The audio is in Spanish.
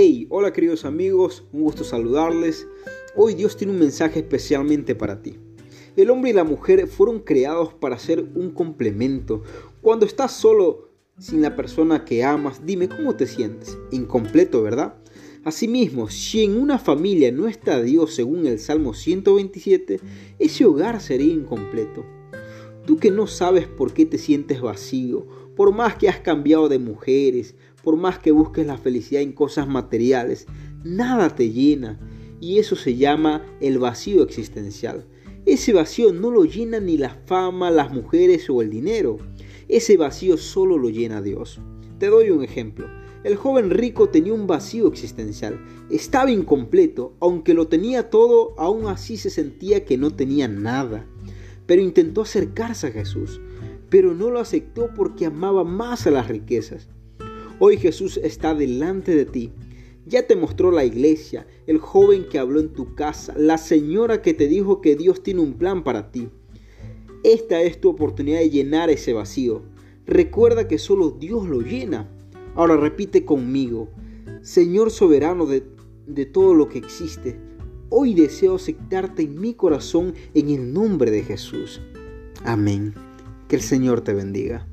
Hey, hola queridos amigos, un gusto saludarles. Hoy Dios tiene un mensaje especialmente para ti. El hombre y la mujer fueron creados para ser un complemento. Cuando estás solo sin la persona que amas, dime cómo te sientes. Incompleto, ¿verdad? Asimismo, si en una familia no está Dios según el Salmo 127, ese hogar sería incompleto. Tú que no sabes por qué te sientes vacío, por más que has cambiado de mujeres, por más que busques la felicidad en cosas materiales, nada te llena. Y eso se llama el vacío existencial. Ese vacío no lo llena ni la fama, las mujeres o el dinero. Ese vacío solo lo llena Dios. Te doy un ejemplo. El joven rico tenía un vacío existencial. Estaba incompleto, aunque lo tenía todo, aún así se sentía que no tenía nada. Pero intentó acercarse a Jesús pero no lo aceptó porque amaba más a las riquezas. Hoy Jesús está delante de ti. Ya te mostró la iglesia, el joven que habló en tu casa, la señora que te dijo que Dios tiene un plan para ti. Esta es tu oportunidad de llenar ese vacío. Recuerda que solo Dios lo llena. Ahora repite conmigo, Señor soberano de, de todo lo que existe, hoy deseo aceptarte en mi corazón en el nombre de Jesús. Amén. Que el Señor te bendiga.